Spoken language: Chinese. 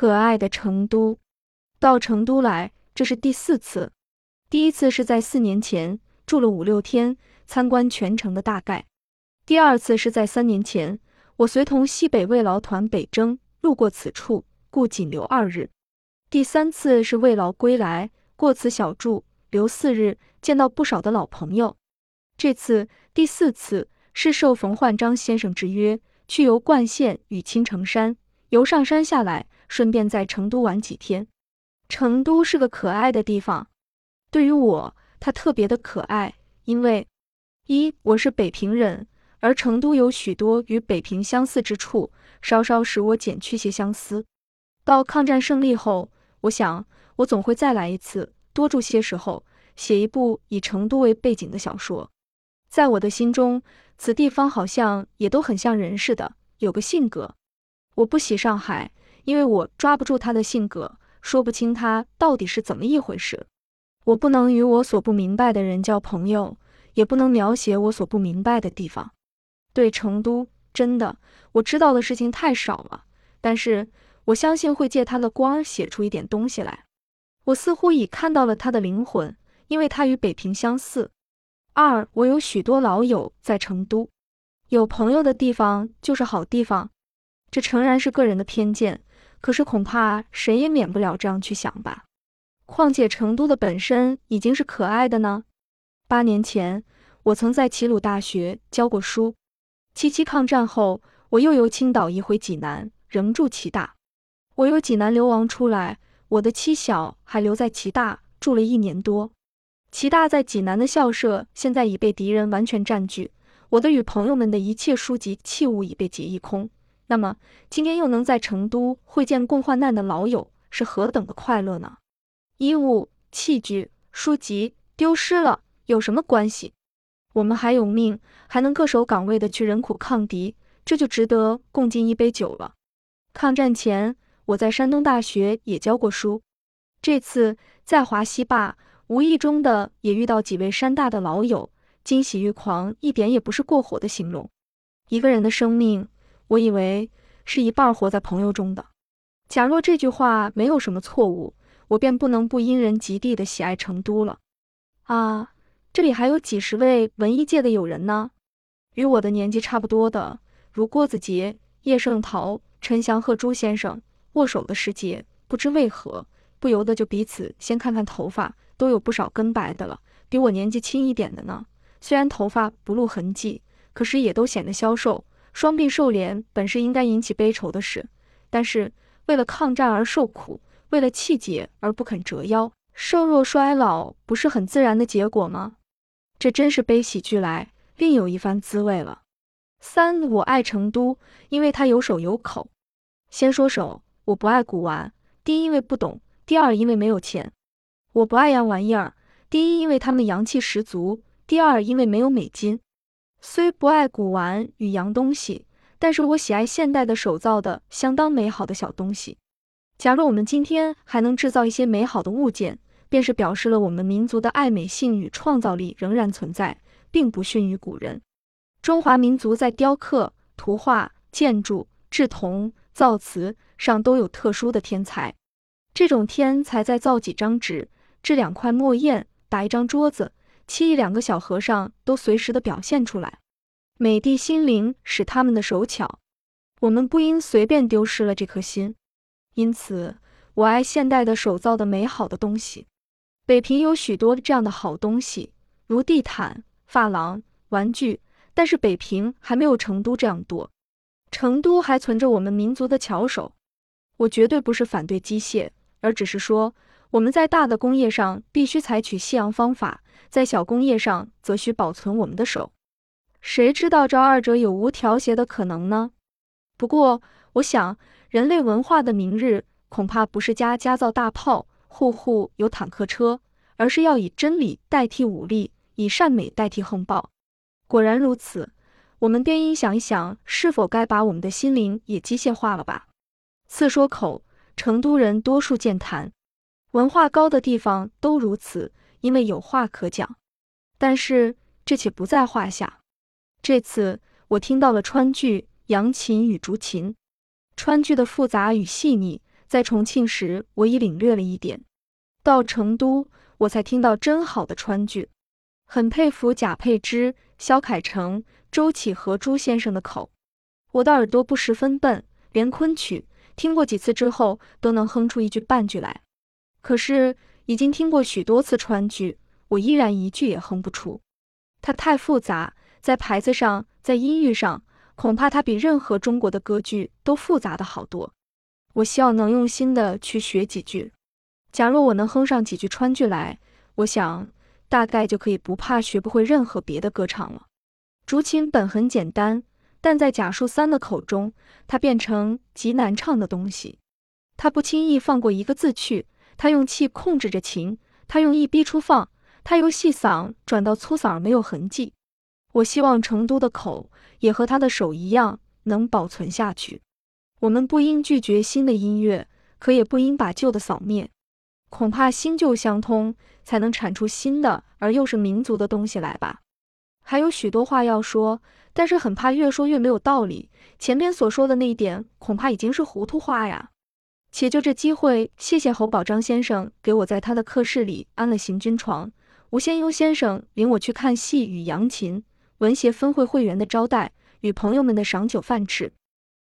可爱的成都，到成都来，这是第四次。第一次是在四年前，住了五六天，参观全城的大概；第二次是在三年前，我随同西北慰劳团北征，路过此处，故仅留二日；第三次是慰劳归来，过此小住，留四日，见到不少的老朋友。这次第四次是受冯焕章先生之约，去游灌县与青城山，由上山下来。顺便在成都玩几天。成都是个可爱的地方，对于我，它特别的可爱，因为一我是北平人，而成都有许多与北平相似之处，稍稍使我减去些相思。到抗战胜利后，我想我总会再来一次，多住些时候，写一部以成都为背景的小说。在我的心中，此地方好像也都很像人似的，有个性格。我不喜上海。因为我抓不住他的性格，说不清他到底是怎么一回事。我不能与我所不明白的人交朋友，也不能描写我所不明白的地方。对成都，真的我知道的事情太少了，但是我相信会借他的光写出一点东西来。我似乎已看到了他的灵魂，因为他与北平相似。二，我有许多老友在成都，有朋友的地方就是好地方，这诚然是个人的偏见。可是恐怕谁也免不了这样去想吧。况且成都的本身已经是可爱的呢。八年前，我曾在齐鲁大学教过书。七七抗战后，我又由青岛移回济南，仍住齐大。我由济南流亡出来，我的妻小还留在齐大住了一年多。齐大在济南的校舍现在已被敌人完全占据，我的与朋友们的一切书籍器物已被劫一空。那么今天又能在成都会见共患难的老友，是何等的快乐呢？衣物、器具、书籍丢失了有什么关系？我们还有命，还能恪守岗位的去忍苦抗敌，这就值得共进一杯酒了。抗战前，我在山东大学也教过书，这次在华西坝，无意中的也遇到几位山大的老友，惊喜欲狂，一点也不是过火的形容。一个人的生命。我以为是一半活在朋友中的。假若这句话没有什么错误，我便不能不因人及地的喜爱成都了。啊，这里还有几十位文艺界的友人呢，与我的年纪差不多的，如郭子杰、叶圣陶、陈祥和朱先生，握手的时节，不知为何不由得就彼此先看看头发，都有不少根白的了，比我年纪轻一点的呢。虽然头发不露痕迹，可是也都显得消瘦。双臂瘦脸本是应该引起悲愁的事，但是为了抗战而受苦，为了气节而不肯折腰，瘦弱衰老不是很自然的结果吗？这真是悲喜俱来，另有一番滋味了。三，我爱成都，因为它有手有口。先说手，我不爱古玩，第一因为不懂，第二因为没有钱。我不爱洋玩意儿，第一因为他们洋气十足，第二因为没有美金。虽不爱古玩与洋东西，但是我喜爱现代的手造的相当美好的小东西。假若我们今天还能制造一些美好的物件，便是表示了我们民族的爱美性与创造力仍然存在，并不逊于古人。中华民族在雕刻、图画、建筑、制铜、造瓷上都有特殊的天才。这种天才在造几张纸、制两块墨砚、打一张桌子。漆一两个小和尚都随时的表现出来，美的心灵使他们的手巧，我们不应随便丢失了这颗心。因此，我爱现代的手造的美好的东西。北平有许多这样的好东西，如地毯、发廊、玩具，但是北平还没有成都这样多。成都还存着我们民族的巧手。我绝对不是反对机械，而只是说我们在大的工业上必须采取西洋方法。在小工业上，则需保存我们的手。谁知道这二者有无调协的可能呢？不过，我想，人类文化的明日，恐怕不是家家造大炮，户户有坦克车，而是要以真理代替武力，以善美代替横暴。果然如此，我们便应想一想，是否该把我们的心灵也机械化了吧？次说口，成都人多数健谈，文化高的地方都如此。因为有话可讲，但是这且不在话下。这次我听到了川剧《扬琴与竹琴》，川剧的复杂与细腻，在重庆时我已领略了一点，到成都我才听到真好的川剧。很佩服贾佩之、萧凯成、周启和朱先生的口。我的耳朵不十分笨，连昆曲听过几次之后都能哼出一句半句来。可是已经听过许多次川剧，我依然一句也哼不出。它太复杂，在牌子上，在音域上，恐怕它比任何中国的歌剧都复杂的好多。我希望能用心的去学几句。假若我能哼上几句川剧来，我想。大概就可以不怕学不会任何别的歌唱了。竹琴本很简单，但在贾树三的口中，它变成极难唱的东西。他不轻易放过一个字去，他用气控制着琴，他用意逼出放，他由细嗓转到粗嗓没有痕迹。我希望成都的口也和他的手一样能保存下去。我们不应拒绝新的音乐，可也不应把旧的扫灭。恐怕新旧相通，才能产出新的而又是民族的东西来吧。还有许多话要说，但是很怕越说越没有道理。前面所说的那一点，恐怕已经是糊涂话呀。且就这机会，谢谢侯宝章先生给我在他的客室里安了行军床，吴先优先生领我去看戏与扬琴，文协分会会员的招待与朋友们的赏酒饭吃。